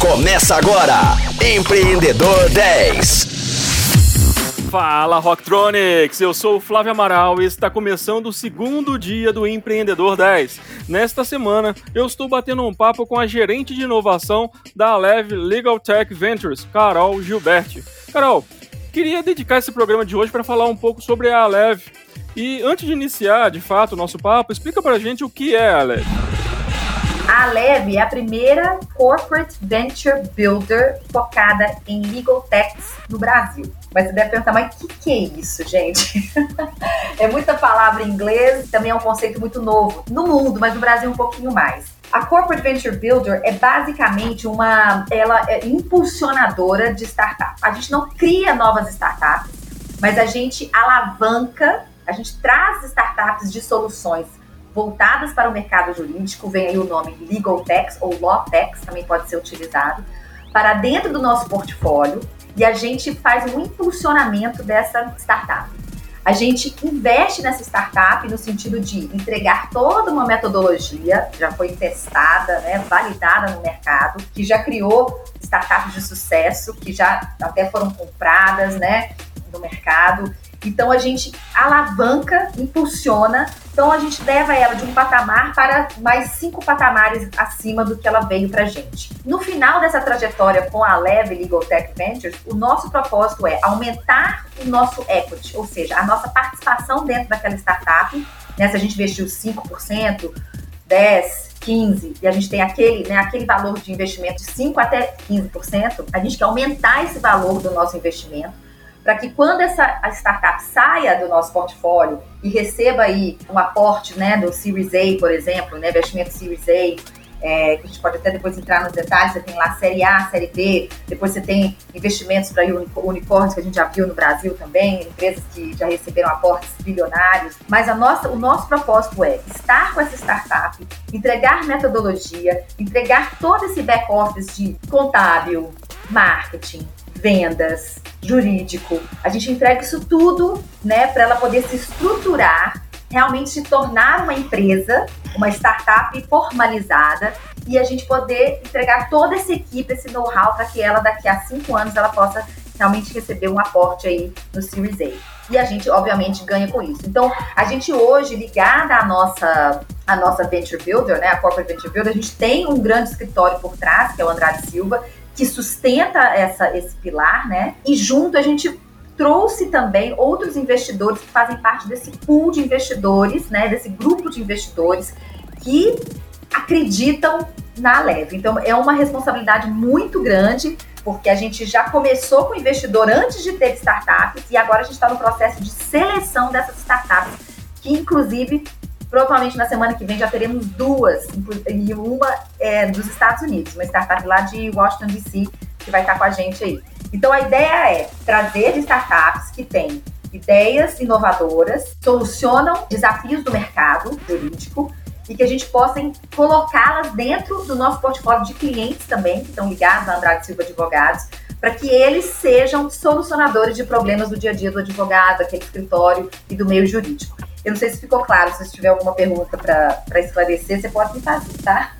Começa agora, Empreendedor 10. Fala Rocktronics, eu sou o Flávio Amaral e está começando o segundo dia do Empreendedor 10. Nesta semana, eu estou batendo um papo com a gerente de inovação da Aleve Legal Tech Ventures, Carol Gilberti. Carol, queria dedicar esse programa de hoje para falar um pouco sobre a Aleve. E antes de iniciar, de fato, o nosso papo, explica para a gente o que é a Aleve. A Leve é a primeira corporate venture builder focada em legal techs no Brasil. Mas você deve perguntar, mas o que, que é isso, gente? é muita palavra em inglês, também é um conceito muito novo no mundo, mas no Brasil um pouquinho mais. A Corporate Venture Builder é basicamente uma, ela é impulsionadora de startup. A gente não cria novas startups, mas a gente alavanca, a gente traz startups de soluções voltadas para o mercado jurídico, vem aí o nome Legal Techs ou Law Techs, também pode ser utilizado, para dentro do nosso portfólio e a gente faz um impulsionamento dessa startup. A gente investe nessa startup no sentido de entregar toda uma metodologia, já foi testada, né, validada no mercado, que já criou startups de sucesso, que já até foram compradas né, no mercado então a gente alavanca, impulsiona, então a gente leva ela de um patamar para mais cinco patamares acima do que ela veio para gente. No final dessa trajetória com a Leve Legal Tech Ventures, o nosso propósito é aumentar o nosso equity, ou seja, a nossa participação dentro daquela startup. Né, se a gente investiu 5%, 10%, 15% e a gente tem aquele, né, aquele valor de investimento de 5% até 15%, a gente quer aumentar esse valor do nosso investimento para que quando essa startup saia do nosso portfólio e receba aí um aporte né, do Series A, por exemplo, né, investimento Series A, é, que a gente pode até depois entrar nos detalhes, você tem lá série A, série B, depois você tem investimentos para unicórnios que a gente já viu no Brasil também, empresas que já receberam aportes bilionários. Mas a nossa, o nosso propósito é estar com essa startup, entregar metodologia, entregar todo esse back-office de contábil, marketing, vendas, jurídico. A gente entrega isso tudo, né, para ela poder se estruturar, realmente se tornar uma empresa, uma startup formalizada e a gente poder entregar toda essa equipe, esse know-how para que ela daqui a cinco anos ela possa realmente receber um aporte aí no Series A. E a gente, obviamente, ganha com isso. Então, a gente hoje, ligada à nossa, à nossa Venture Builder, né, a Corporate Venture Builder, a gente tem um grande escritório por trás, que é o Andrade Silva, que sustenta essa, esse pilar, né? E junto a gente trouxe também outros investidores que fazem parte desse pool de investidores, né? Desse grupo de investidores que acreditam na Leve. Então é uma responsabilidade muito grande, porque a gente já começou com o investidor antes de ter startups e agora a gente está no processo de seleção dessas startups, que inclusive Provavelmente na semana que vem já teremos duas, e uma é dos Estados Unidos, uma startup lá de Washington DC, que vai estar com a gente aí. Então a ideia é trazer startups que têm ideias inovadoras, solucionam desafios do mercado jurídico e que a gente possa colocá-las dentro do nosso portfólio de clientes também, que estão ligados a Andrade Silva Advogados, para que eles sejam solucionadores de problemas do dia a dia do advogado, aquele escritório e do meio jurídico. Eu não sei se ficou claro, se tiver alguma pergunta para esclarecer, você pode me fazer, tá?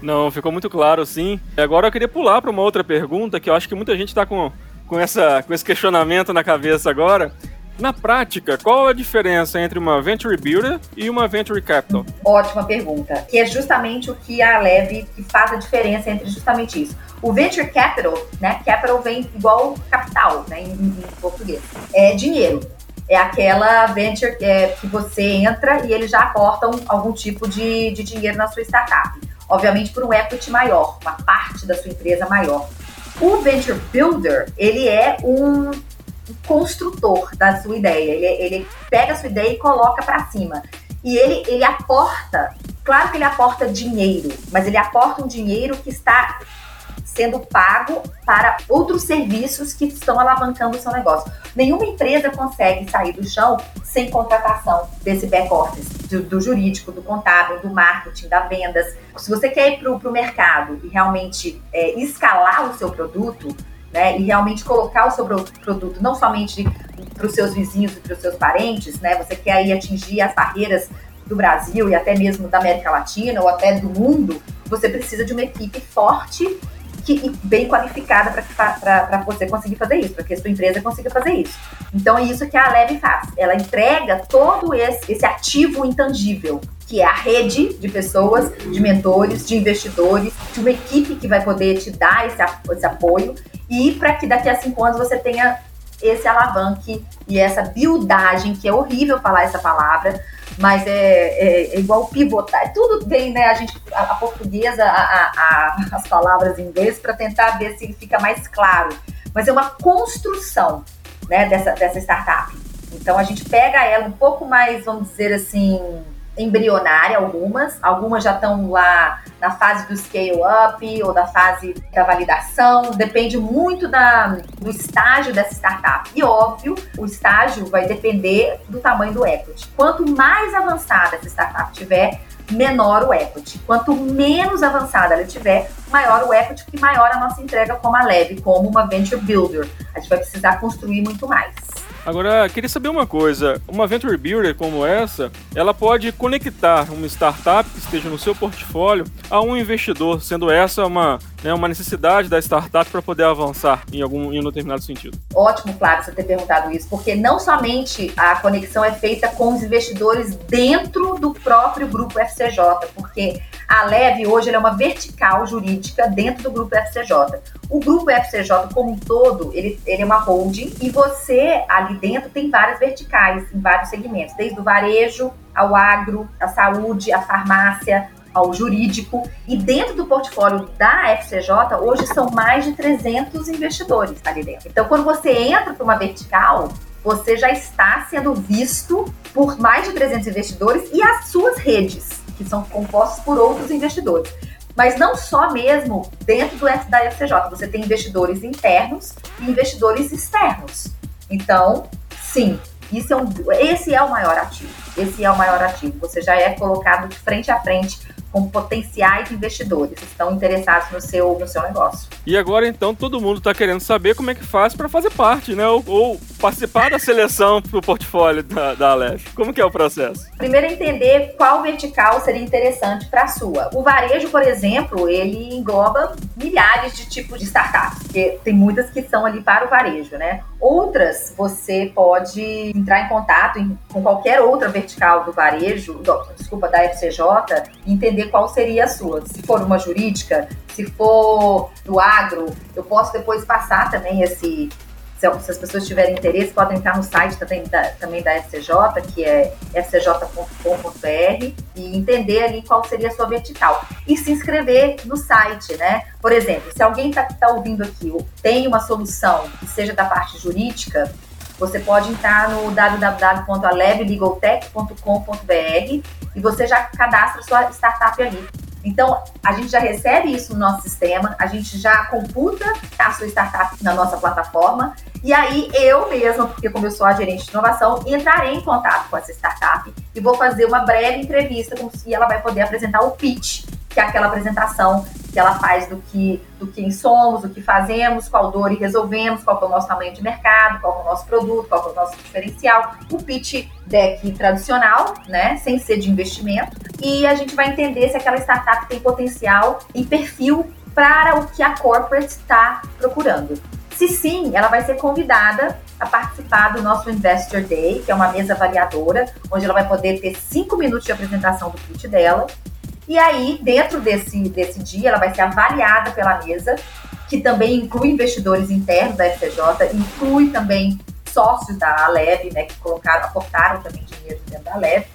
Não, ficou muito claro, sim. Agora eu queria pular para uma outra pergunta que eu acho que muita gente está com, com, essa, com esse questionamento na cabeça agora. Na prática, qual a diferença entre uma Venture Builder e uma Venture Capital? Ótima pergunta. Que é justamente o que a Leve que faz a diferença entre justamente isso. O Venture Capital, né? Capital vem igual capital, né? Em, em português. É dinheiro é aquela venture é, que você entra e eles já aportam algum tipo de, de dinheiro na sua startup. Obviamente por um equity maior, uma parte da sua empresa maior. O Venture Builder, ele é um construtor da sua ideia. Ele, ele pega a sua ideia e coloca para cima. E ele, ele aporta, claro que ele aporta dinheiro, mas ele aporta um dinheiro que está sendo pago para outros serviços que estão alavancando o seu negócio. Nenhuma empresa consegue sair do chão sem contratação desse back-office, do, jurídico, do contábil, do marketing, da vendas. Se você quer ir para o mercado e realmente é, escalar o seu produto, né, e realmente colocar o seu produto não somente para os seus vizinhos e para os seus parentes, né, você quer aí atingir as barreiras do Brasil e até mesmo da América Latina ou até do mundo, você precisa de uma equipe forte que, bem qualificada para você conseguir fazer isso, para que a sua empresa consiga fazer isso. Então é isso que a Leve faz. Ela entrega todo esse, esse ativo intangível que é a rede de pessoas, de mentores, de investidores, de uma equipe que vai poder te dar esse, esse apoio e para que daqui a cinco anos você tenha esse alavanque e essa buildagem, que é horrível falar essa palavra, mas é, é, é igual pivotar. Tudo bem, né? A gente, a, a portuguesa, a, a, as palavras em inglês, para tentar ver se fica mais claro. Mas é uma construção né, dessa, dessa startup. Então a gente pega ela um pouco mais, vamos dizer assim, embrionária algumas, algumas já estão lá na fase do scale up ou da fase da validação, depende muito da, do estágio dessa startup. E óbvio, o estágio vai depender do tamanho do equity. Quanto mais avançada essa startup tiver, menor o equity. Quanto menos avançada ela tiver, maior o equity, e maior a nossa entrega como a Leve, como uma venture builder. A gente vai precisar construir muito mais. Agora, queria saber uma coisa: uma Venture Builder como essa, ela pode conectar uma startup que esteja no seu portfólio a um investidor, sendo essa uma, né, uma necessidade da startup para poder avançar em algum em um determinado sentido. Ótimo, Flávio, você ter perguntado isso, porque não somente a conexão é feita com os investidores dentro do próprio grupo FCJ, porque a Leve hoje é uma vertical jurídica dentro do grupo FCJ. O grupo FCJ como um todo, ele, ele é uma holding e você ali dentro tem várias verticais em vários segmentos, desde o varejo ao agro, a saúde, a farmácia, ao jurídico. E dentro do portfólio da FCJ, hoje são mais de 300 investidores ali dentro. Então, quando você entra para uma vertical, você já está sendo visto por mais de 300 investidores e as suas redes que são compostos por outros investidores. Mas não só mesmo dentro do F da FCJ, você tem investidores internos e investidores externos. Então, sim, isso é um, esse é o maior ativo. Esse é o maior ativo. Você já é colocado de frente a frente com potenciais investidores que estão interessados no seu, no seu negócio. E agora, então, todo mundo está querendo saber como é que faz para fazer parte, né? Ou, ou participar da seleção para o portfólio da, da Aleph. Como que é o processo? Primeiro, entender qual vertical seria interessante para a sua. O varejo, por exemplo, ele engloba milhares de tipos de startups, porque tem muitas que são ali para o varejo, né? Outras, você pode entrar em contato em, com qualquer outra vertical do varejo, do, desculpa, da FCJ, e entender qual seria a sua. Se for uma jurídica, se for do agro, eu posso depois passar também esse. Se as pessoas tiverem interesse, podem entrar no site também da, também da FCJ, que é fcj.com.br, e entender ali qual seria a sua vertical. E se inscrever no site, né? Por exemplo, se alguém está tá ouvindo aqui tem uma solução que seja da parte jurídica, você pode entrar no www.alevlegaltech.com.br e você já cadastra sua startup ali. Então, a gente já recebe isso no nosso sistema, a gente já computa a sua startup na nossa plataforma, e aí eu mesma, porque como eu sou a gerente de inovação, entrarei em contato com essa startup e vou fazer uma breve entrevista com se ela vai poder apresentar o pitch que é aquela apresentação que ela faz do que do quem somos, do que fazemos, qual dor e resolvemos, qual é o nosso tamanho de mercado, qual é o nosso produto, qual é o nosso diferencial, o pitch deck tradicional, né, sem ser de investimento, e a gente vai entender se aquela startup tem potencial e perfil para o que a corporate está procurando. Se sim, ela vai ser convidada a participar do nosso Investor Day, que é uma mesa avaliadora, onde ela vai poder ter cinco minutos de apresentação do pitch dela e aí, dentro desse, desse dia, ela vai ser avaliada pela mesa, que também inclui investidores internos da FCJ, inclui também sócios da Aleb, né, que colocaram, aportaram também dinheiro dentro da Aleb.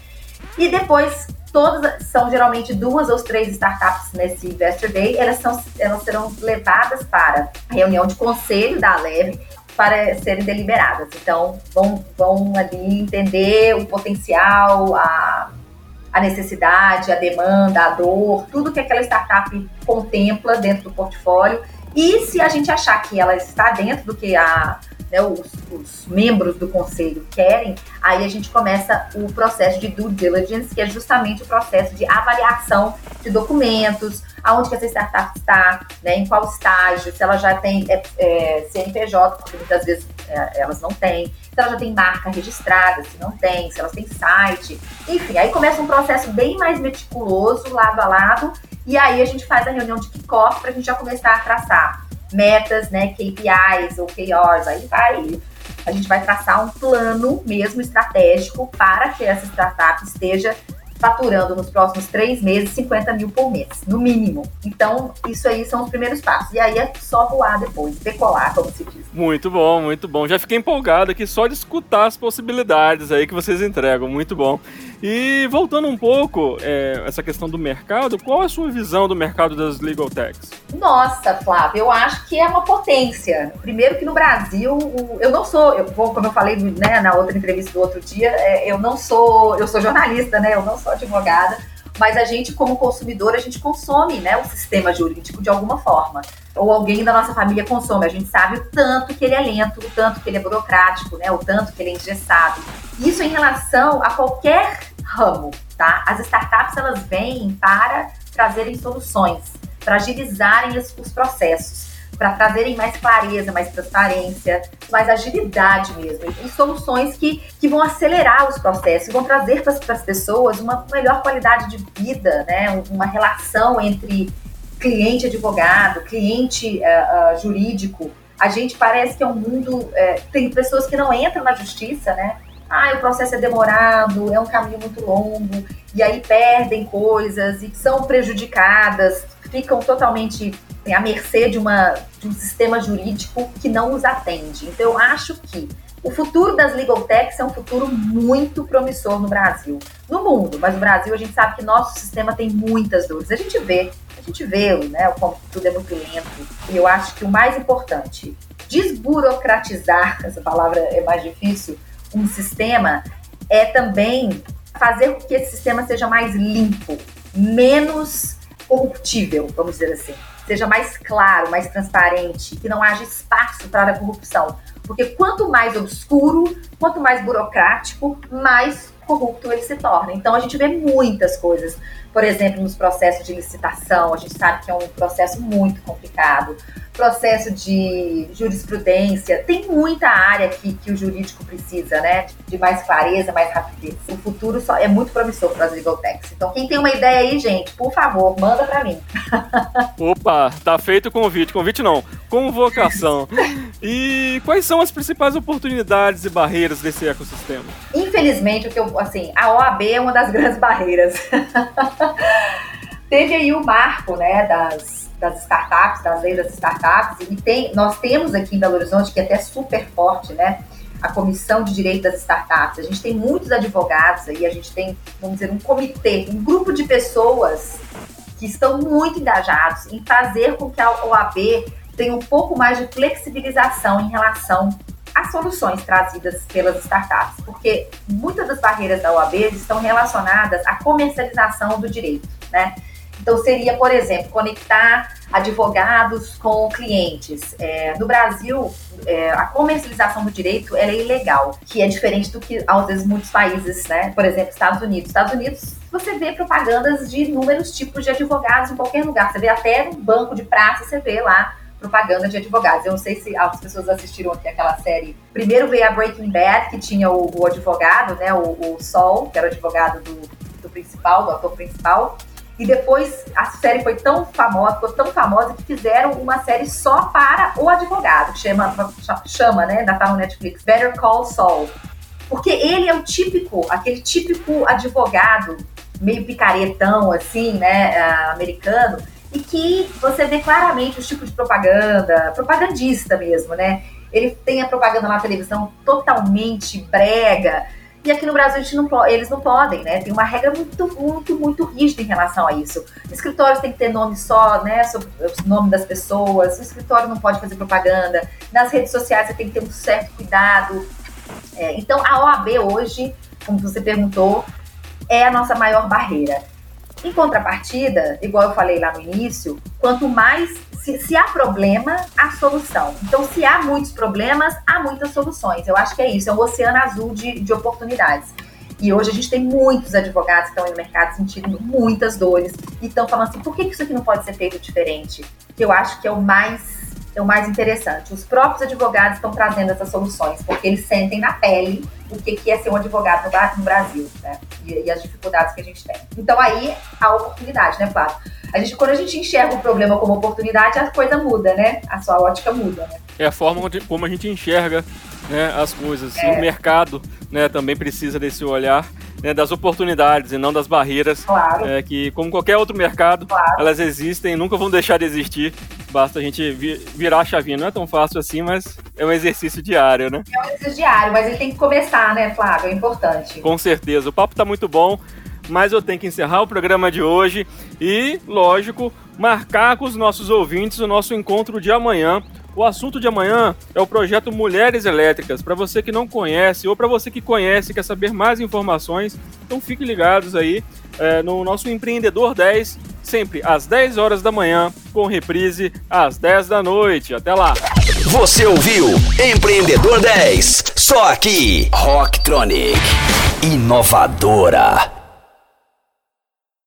E depois, todas são geralmente duas ou três startups nesse Investor Day, elas, são, elas serão levadas para a reunião de conselho da Aleb para serem deliberadas. Então, vão, vão ali entender o potencial, a a necessidade, a demanda, a dor, tudo que aquela startup contempla dentro do portfólio. E se a gente achar que ela está dentro do que a, né, os, os, membros do conselho querem, aí a gente começa o processo de due diligence, que é justamente o processo de avaliação de documentos, aonde que essa startup está, né, em qual estágio, se ela já tem é, é, CNPJ, porque muitas vezes é, elas não têm, se ela já tem marca registrada, se não tem, se elas têm site, enfim, aí começa um processo bem mais meticuloso, lado a lado, E aí a gente faz a reunião de kickoff para a gente já começar a traçar metas, né, KPIs ou KRs, aí vai a gente vai traçar um plano mesmo estratégico para que essa startup esteja faturando nos próximos três meses 50 mil por mês, no mínimo. Então, isso aí são os primeiros passos. E aí é só voar depois, decolar, como se diz. Muito bom, muito bom. Já fiquei empolgado aqui só de escutar as possibilidades aí que vocês entregam. Muito bom. E voltando um pouco, é, essa questão do mercado, qual a sua visão do mercado das legal techs? Nossa, Flávio, eu acho que é uma potência. Primeiro que no Brasil, eu não sou, eu como eu falei né, na outra entrevista do outro dia, é, eu não sou, eu sou jornalista, né? Eu não sou advogada, mas a gente, como consumidor, a gente consome né, o sistema jurídico de alguma forma. Ou alguém da nossa família consome. A gente sabe o tanto que ele é lento, o tanto que ele é burocrático, né, o tanto que ele é engessado. Isso em relação a qualquer ramo, tá? As startups, elas vêm para trazerem soluções, para agilizarem os, os processos para trazerem mais clareza, mais transparência, mais agilidade mesmo, e soluções que, que vão acelerar os processos, vão trazer para as pessoas uma melhor qualidade de vida, né? uma relação entre cliente advogado, cliente uh, uh, jurídico. A gente parece que é um mundo. Uh, tem pessoas que não entram na justiça, né? Ah, o processo é demorado, é um caminho muito longo, e aí perdem coisas e são prejudicadas, ficam totalmente à mercê de, uma, de um sistema jurídico que não os atende. Então, eu acho que o futuro das legal techs é um futuro muito promissor no Brasil. No mundo, mas no Brasil a gente sabe que nosso sistema tem muitas dores. A gente vê, a gente vê, né, como tudo é muito lento. E eu acho que o mais importante, desburocratizar, essa palavra é mais difícil, um sistema é também fazer com que esse sistema seja mais limpo, menos corruptível, vamos dizer assim seja mais claro, mais transparente, que não haja espaço para a corrupção. Porque quanto mais obscuro, quanto mais burocrático, mais corrupto ele se torna. Então a gente vê muitas coisas por exemplo, nos processos de licitação, a gente sabe que é um processo muito complicado. Processo de jurisprudência, tem muita área que, que o jurídico precisa, né? De mais clareza, mais rapidez. O futuro só é muito promissor para as legal techs. Então, quem tem uma ideia aí, gente, por favor, manda para mim. Opa, tá feito o convite. Convite não, convocação. E quais são as principais oportunidades e barreiras desse ecossistema? Infelizmente, o que eu, assim, a OAB é uma das grandes barreiras. Teve aí o marco, né, das, das startups, das leis das startups, e tem, nós temos aqui em Belo Horizonte, que é até super forte, né, a Comissão de Direito das Startups. A gente tem muitos advogados aí, a gente tem, vamos dizer, um comitê, um grupo de pessoas que estão muito engajados em fazer com que a OAB tenha um pouco mais de flexibilização em relação as soluções trazidas pelas startups, porque muitas das barreiras da OAB estão relacionadas à comercialização do direito, né? Então, seria, por exemplo, conectar advogados com clientes. É, no Brasil, é, a comercialização do direito é ilegal, que é diferente do que, às vezes, muitos países, né? Por exemplo, Estados Unidos. Estados Unidos, você vê propagandas de inúmeros tipos de advogados em qualquer lugar. Você vê até no banco de praça, você vê lá propaganda de advogados. Eu não sei se as pessoas assistiram aqui aquela série. Primeiro veio a Breaking Bad, que tinha o, o advogado, né, o, o, Sol, que era o advogado do, do principal, do ator principal. E depois a série foi tão famosa, ficou tão famosa que fizeram uma série só para o advogado, que chama, chama né, ainda tá no Netflix, Better Call Saul. Porque ele é o típico, aquele típico advogado, meio picaretão, assim, né, americano, e que você vê claramente os tipos de propaganda, propagandista mesmo, né? Ele tem a propaganda na televisão totalmente brega. E aqui no Brasil não eles não podem, né? Tem uma regra muito, muito, muito rígida em relação a isso. Escritórios tem que ter nome só, né? O nome das pessoas. O escritório não pode fazer propaganda. Nas redes sociais você tem que ter um certo cuidado. É, então a OAB hoje, como você perguntou, é a nossa maior barreira. Em contrapartida, igual eu falei lá no início, quanto mais se, se, há problema, há solução. Então, se há muitos problemas, há muitas soluções. Eu acho que é isso, é um oceano azul de, de oportunidades. E hoje a gente tem muitos advogados que estão no mercado sentindo muitas dores e estão falando assim, por que isso aqui não pode ser feito diferente? Que eu acho que é o mais é o mais interessante. Os próprios advogados estão trazendo essas soluções, porque eles sentem na pele o que, é ser um advogado no Brasil, né? E, e, as dificuldades que a gente tem. Então aí a oportunidade, né, Flávio? A gente, quando a gente enxerga o problema como oportunidade, a coisa muda, né? A sua ótica muda, né? É a forma como a gente enxerga né, as coisas. É. E o mercado né, também precisa desse olhar né, das oportunidades e não das barreiras. Claro. É, que, como qualquer outro mercado, claro. elas existem nunca vão deixar de existir. Basta a gente virar a chavinha. Não é tão fácil assim, mas é um exercício diário, né? É um exercício diário, mas ele tem que começar, né, Flávio? É importante. Com certeza. O papo está muito bom, mas eu tenho que encerrar o programa de hoje e, lógico, marcar com os nossos ouvintes o nosso encontro de amanhã o assunto de amanhã é o projeto Mulheres Elétricas. Para você que não conhece ou para você que conhece e quer saber mais informações, então fiquem ligados aí é, no nosso Empreendedor 10, sempre às 10 horas da manhã, com reprise às 10 da noite. Até lá! Você ouviu Empreendedor 10, só aqui, Rocktronic, inovadora.